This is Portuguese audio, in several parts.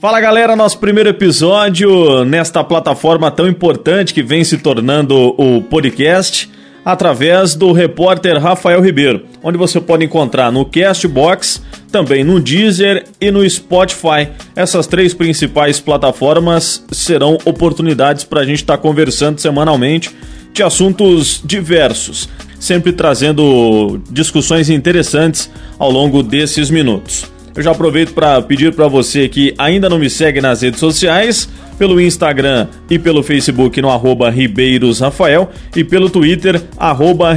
Fala galera, nosso primeiro episódio nesta plataforma tão importante que vem se tornando o podcast através do repórter Rafael Ribeiro, onde você pode encontrar no Castbox, também no Deezer e no Spotify. Essas três principais plataformas serão oportunidades para a gente estar tá conversando semanalmente de assuntos diversos, sempre trazendo discussões interessantes ao longo desses minutos. Eu já aproveito para pedir para você que ainda não me segue nas redes sociais, pelo Instagram e pelo Facebook no arroba Ribeiros Rafael e pelo Twitter, arroba.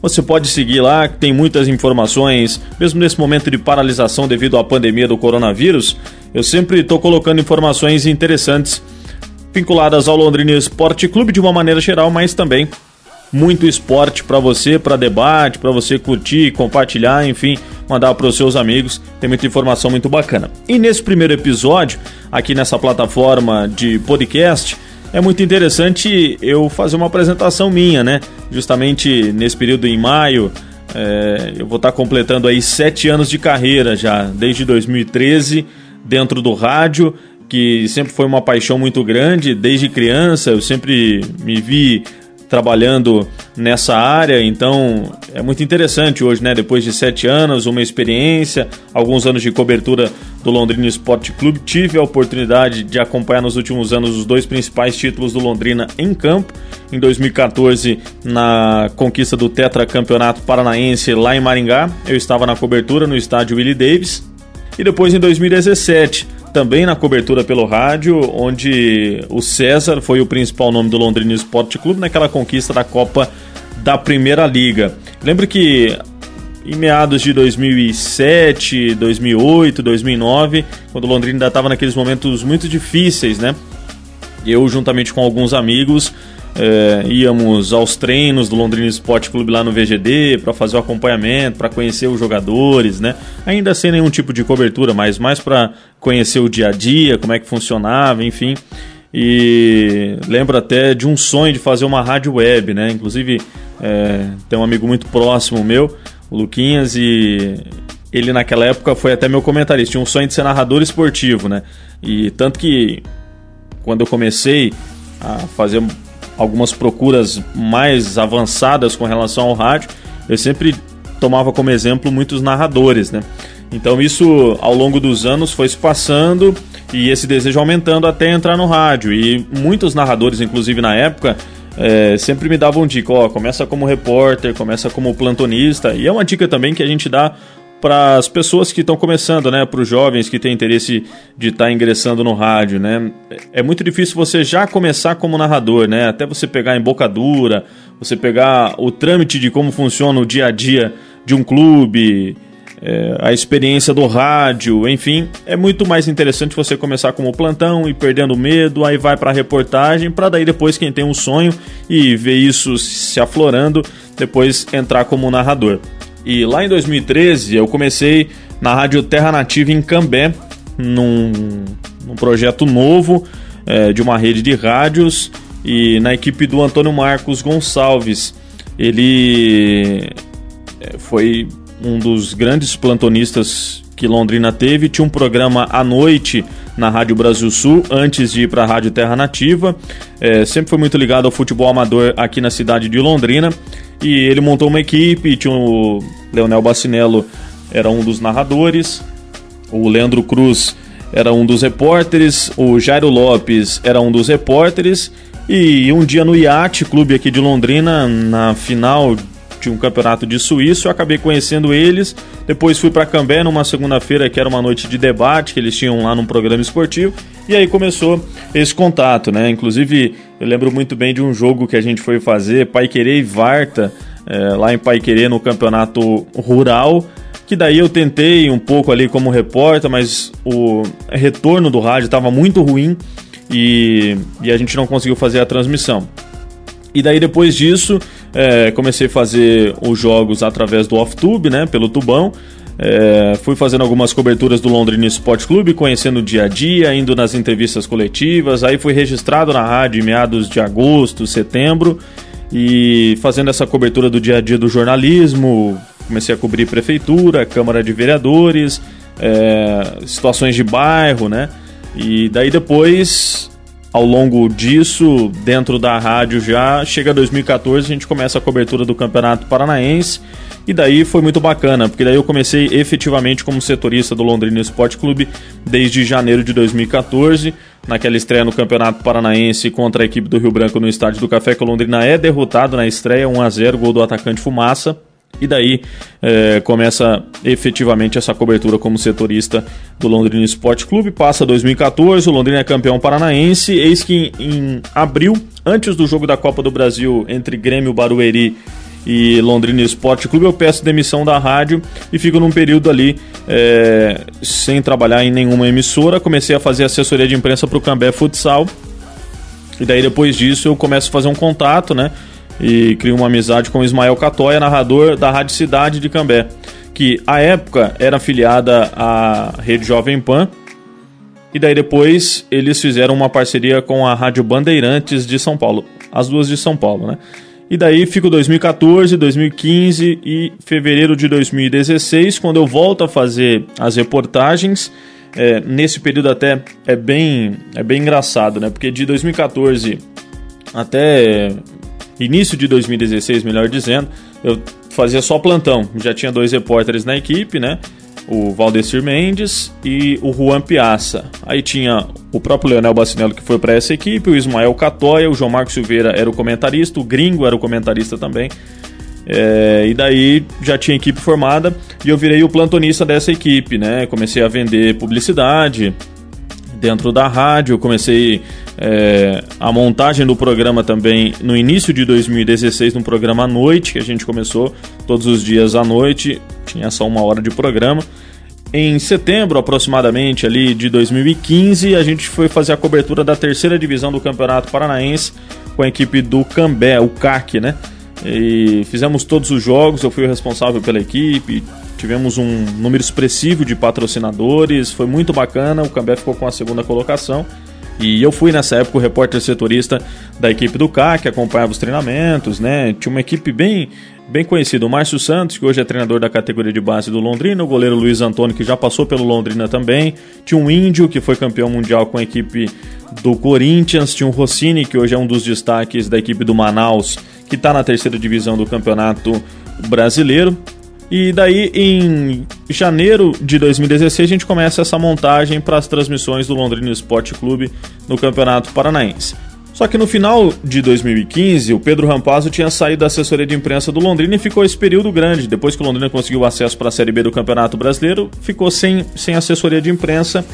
Você pode seguir lá, tem muitas informações, mesmo nesse momento de paralisação devido à pandemia do coronavírus, eu sempre estou colocando informações interessantes vinculadas ao Londrina Esporte Clube de uma maneira geral, mas também muito esporte para você, para debate, para você curtir, compartilhar, enfim, mandar para os seus amigos. Tem muita informação muito bacana. E nesse primeiro episódio, aqui nessa plataforma de podcast, é muito interessante eu fazer uma apresentação minha, né? Justamente nesse período em maio, é, eu vou estar completando aí sete anos de carreira já, desde 2013, dentro do rádio, que sempre foi uma paixão muito grande, desde criança eu sempre me vi trabalhando nessa área, então é muito interessante hoje, né? Depois de sete anos, uma experiência, alguns anos de cobertura do Londrina Esporte Clube, tive a oportunidade de acompanhar nos últimos anos os dois principais títulos do Londrina em campo. Em 2014, na conquista do tetracampeonato paranaense lá em Maringá, eu estava na cobertura no estádio Willie Davis. E depois em 2017, também na cobertura pelo rádio, onde o César foi o principal nome do Londrina Esporte Clube naquela conquista da Copa da Primeira Liga. Lembro que em meados de 2007, 2008, 2009, quando o Londrina ainda estava naqueles momentos muito difíceis, né? Eu, juntamente com alguns amigos, é, íamos aos treinos do Londrina Esporte Clube lá no VGD para fazer o acompanhamento, para conhecer os jogadores, né? Ainda sem nenhum tipo de cobertura, mas mais para conhecer o dia a dia, como é que funcionava, enfim. E lembro até de um sonho de fazer uma rádio web, né? Inclusive é, tem um amigo muito próximo meu, o Luquinhas, e ele naquela época foi até meu comentarista. Tinha um sonho de ser narrador esportivo, né? E tanto que quando eu comecei a fazer algumas procuras mais avançadas com relação ao rádio, eu sempre tomava como exemplo muitos narradores, né? Então isso ao longo dos anos foi se passando e esse desejo aumentando até entrar no rádio. E muitos narradores, inclusive na época, é, sempre me davam dica, ó, começa como repórter, começa como plantonista. E é uma dica também que a gente dá para as pessoas que estão começando, né, para os jovens que têm interesse de estar tá ingressando no rádio, né? É muito difícil você já começar como narrador, né? Até você pegar a embocadura, você pegar o trâmite de como funciona o dia a dia de um clube, é, a experiência do rádio, enfim, é muito mais interessante você começar como plantão e perdendo medo, aí vai para reportagem, para daí depois quem tem um sonho e ver isso se aflorando, depois entrar como narrador. E lá em 2013 eu comecei na Rádio Terra Nativa em Cambé, num, num projeto novo é, de uma rede de rádios e na equipe do Antônio Marcos Gonçalves. Ele é, foi um dos grandes plantonistas que Londrina teve, tinha um programa à noite na Rádio Brasil Sul, antes de ir para a Rádio Terra Nativa. É, sempre foi muito ligado ao futebol amador aqui na cidade de Londrina. E ele montou uma equipe, tinha o Leonel Bacinello, era um dos narradores, o Leandro Cruz era um dos repórteres, o Jairo Lopes era um dos repórteres. E um dia no Iate Clube aqui de Londrina, na final tinha um campeonato de suíço, eu acabei conhecendo eles. Depois fui para Cambé numa segunda-feira, que era uma noite de debate que eles tinham lá num programa esportivo. E aí começou esse contato, né? Inclusive, eu lembro muito bem de um jogo que a gente foi fazer, Pai Querer e Varta, é, lá em Pai Querer, no campeonato rural. Que daí eu tentei um pouco ali como repórter, mas o retorno do rádio estava muito ruim e, e a gente não conseguiu fazer a transmissão. E daí depois disso, é, comecei a fazer os jogos através do off-tube, né, pelo tubão. É, fui fazendo algumas coberturas do Londrina Sport Clube, conhecendo o dia a dia, indo nas entrevistas coletivas. Aí fui registrado na rádio em meados de agosto, setembro, e fazendo essa cobertura do dia a dia do jornalismo. Comecei a cobrir prefeitura, Câmara de Vereadores, é, situações de bairro, né? E daí depois, ao longo disso, dentro da rádio já, chega 2014, a gente começa a cobertura do Campeonato Paranaense. E daí foi muito bacana, porque daí eu comecei efetivamente como setorista do Londrina Esporte Clube desde janeiro de 2014, naquela estreia no Campeonato Paranaense contra a equipe do Rio Branco no estádio do Café, que o Londrina é derrotado na estreia, 1 a 0 gol do atacante Fumaça. E daí é, começa efetivamente essa cobertura como setorista do Londrina Esporte Clube. Passa 2014, o Londrina é campeão paranaense. Eis que em, em abril, antes do jogo da Copa do Brasil entre Grêmio Barueri e Londrina Esporte Clube, eu peço demissão da rádio e fico num período ali é, sem trabalhar em nenhuma emissora. Comecei a fazer assessoria de imprensa para o Cambé Futsal. E daí depois disso eu começo a fazer um contato, né? E crio uma amizade com Ismael Catoia, narrador da Rádio Cidade de Cambé, que à época era afiliada à Rede Jovem Pan. E daí depois eles fizeram uma parceria com a Rádio Bandeirantes de São Paulo, as duas de São Paulo, né? E daí fico 2014, 2015 e fevereiro de 2016, quando eu volto a fazer as reportagens. É, nesse período até é bem, é bem engraçado, né? Porque de 2014 até início de 2016, melhor dizendo, eu fazia só plantão. Já tinha dois repórteres na equipe, né? o Valdecir Mendes e o Juan Piazza. Aí tinha o próprio Leonel Bacinello que foi para essa equipe, o Ismael Catoia, o João Marcos Silveira era o comentarista, o Gringo era o comentarista também. É, e daí já tinha equipe formada e eu virei o plantonista dessa equipe, né? Comecei a vender publicidade dentro da rádio, comecei é, a montagem do programa também no início de 2016, no programa à noite, que a gente começou todos os dias à noite, tinha só uma hora de programa. Em setembro, aproximadamente, ali de 2015, a gente foi fazer a cobertura da terceira divisão do Campeonato Paranaense com a equipe do Cambé, o CAC, né? E fizemos todos os jogos, eu fui o responsável pela equipe, tivemos um número expressivo de patrocinadores, foi muito bacana, o Cambé ficou com a segunda colocação. E eu fui nessa época o repórter setorista da equipe do CAC, que acompanhava os treinamentos, né? Tinha uma equipe bem bem conhecido, o Márcio Santos, que hoje é treinador da categoria de base do Londrina, o goleiro Luiz Antônio, que já passou pelo Londrina também, tinha um Índio, que foi campeão mundial com a equipe do Corinthians, tinha um Rossini, que hoje é um dos destaques da equipe do Manaus, que está na terceira divisão do Campeonato Brasileiro. E daí, em janeiro de 2016, a gente começa essa montagem para as transmissões do Londrina Esporte Clube no Campeonato Paranaense. Só que no final de 2015, o Pedro Rampazzo tinha saído da assessoria de imprensa do Londrina e ficou esse período grande. Depois que o Londrina conseguiu acesso para a Série B do Campeonato Brasileiro, ficou sem, sem assessoria de imprensa.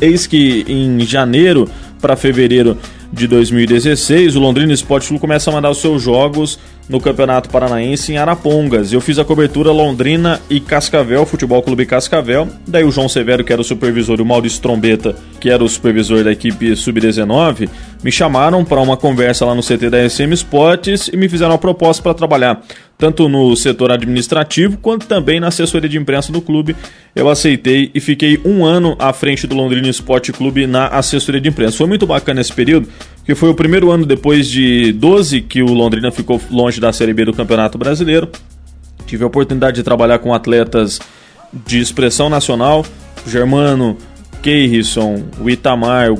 Eis que em janeiro para fevereiro de 2016, o Londrina Esporte Clube começa a mandar os seus jogos no Campeonato Paranaense em Arapongas. Eu fiz a cobertura Londrina e Cascavel, Futebol Clube Cascavel. Daí o João Severo, que era o supervisor, e o Maurício Trombeta, que era o supervisor da equipe Sub-19, me chamaram para uma conversa lá no CT da SM Sports e me fizeram uma proposta para trabalhar tanto no setor administrativo quanto também na assessoria de imprensa do clube. Eu aceitei e fiquei um ano à frente do Londrina Esporte Clube na assessoria de imprensa. Foi muito bacana esse período, que foi o primeiro ano depois de 12 que o Londrina ficou longe da Série B do Campeonato Brasileiro. Tive a oportunidade de trabalhar com atletas de expressão nacional, o Germano, Keirson, o Itamar,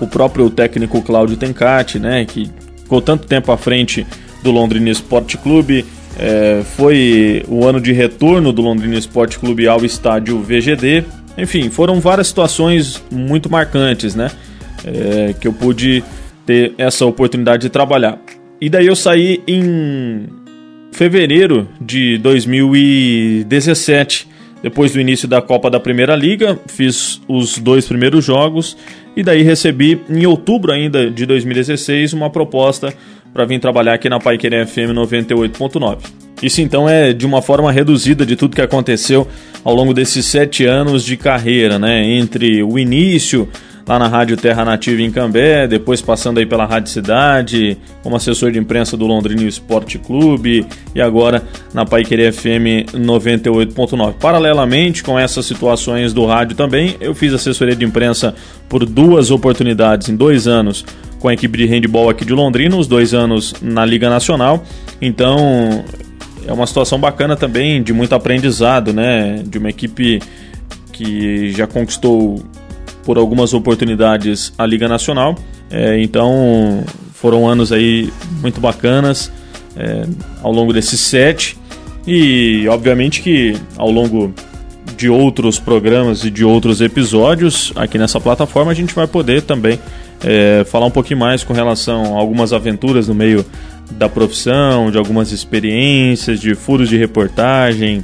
o próprio técnico Cláudio Tencati, né, que ficou tanto tempo à frente do Londrina Esporte Clube, é, foi o ano de retorno do Londrina Esporte Clube ao estádio VGD. Enfim, foram várias situações muito marcantes, né? É, que eu pude ter essa oportunidade de trabalhar. E daí eu saí em fevereiro de 2017, depois do início da Copa da Primeira Liga, fiz os dois primeiros jogos e daí recebi em outubro ainda de 2016 uma proposta para vir trabalhar aqui na Paiquerê FM 98.9. Isso então é de uma forma reduzida de tudo que aconteceu ao longo desses sete anos de carreira, né? Entre o início lá na Rádio Terra Nativa em Cambé, depois passando aí pela Rádio Cidade, como assessor de imprensa do Londrina Esporte Clube e agora na Paiquerê FM 98.9. Paralelamente com essas situações do rádio também, eu fiz assessoria de imprensa por duas oportunidades em dois anos com a equipe de handball aqui de Londrina, os dois anos na Liga Nacional. Então é uma situação bacana também, de muito aprendizado, né? De uma equipe que já conquistou por algumas oportunidades a Liga Nacional. É, então foram anos aí muito bacanas é, ao longo desses sete e obviamente que ao longo de outros programas e de outros episódios aqui nessa plataforma a gente vai poder também é, falar um pouquinho mais com relação a algumas aventuras no meio da profissão, de algumas experiências, de furos de reportagem,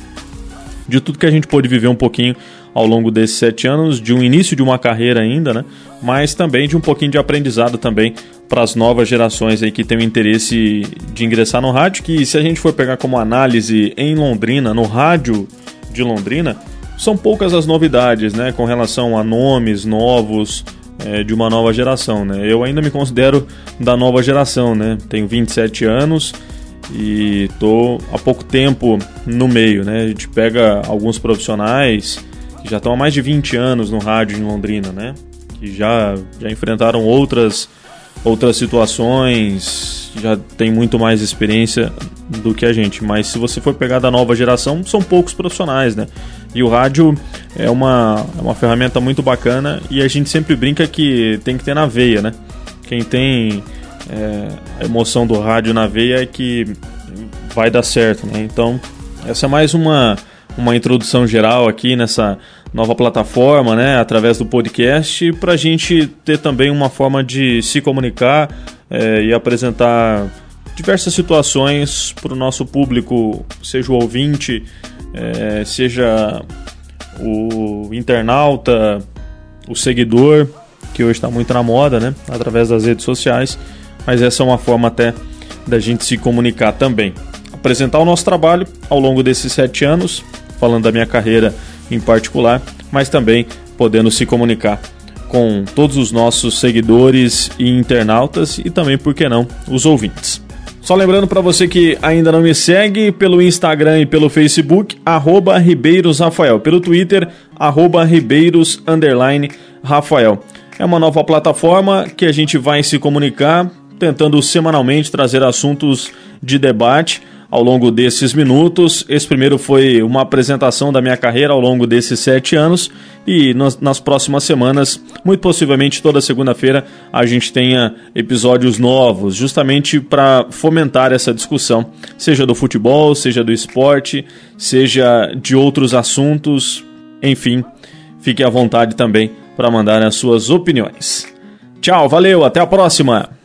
de tudo que a gente pôde viver um pouquinho ao longo desses sete anos, de um início de uma carreira ainda, né? Mas também de um pouquinho de aprendizado também para as novas gerações aí que têm o interesse de ingressar no rádio, que se a gente for pegar como análise em Londrina, no rádio de Londrina, são poucas as novidades, né? Com relação a nomes novos, é, de uma nova geração, né? Eu ainda me considero da nova geração, né? Tenho 27 anos e tô há pouco tempo no meio, né? A gente pega alguns profissionais que já estão há mais de 20 anos no rádio em Londrina, né? Que já, já enfrentaram outras, outras situações, já tem muito mais experiência do que a gente. Mas se você for pegar da nova geração, são poucos profissionais, né? E o rádio é uma, é uma ferramenta muito bacana e a gente sempre brinca que tem que ter na veia, né? Quem tem é, a emoção do rádio na veia é que vai dar certo, né? Então, essa é mais uma, uma introdução geral aqui nessa nova plataforma, né? Através do podcast, para a gente ter também uma forma de se comunicar é, e apresentar diversas situações para o nosso público, seja o ouvinte, é, seja o internauta, o seguidor, que hoje está muito na moda, né? Através das redes sociais, mas essa é uma forma até da gente se comunicar também. Apresentar o nosso trabalho ao longo desses sete anos, falando da minha carreira em particular, mas também podendo se comunicar com todos os nossos seguidores e internautas e também, por que não, os ouvintes. Só lembrando para você que ainda não me segue pelo Instagram e pelo Facebook, arroba Ribeiros Rafael. Pelo Twitter, arroba Ribeiros Rafael. É uma nova plataforma que a gente vai se comunicar, tentando semanalmente trazer assuntos de debate ao longo desses minutos. Esse primeiro foi uma apresentação da minha carreira ao longo desses sete anos e nas, nas próximas semanas, muito possivelmente toda segunda-feira, a gente tenha episódios novos, justamente para fomentar essa discussão, seja do futebol, seja do esporte, seja de outros assuntos, enfim, fique à vontade também para mandar as suas opiniões. Tchau, valeu, até a próxima!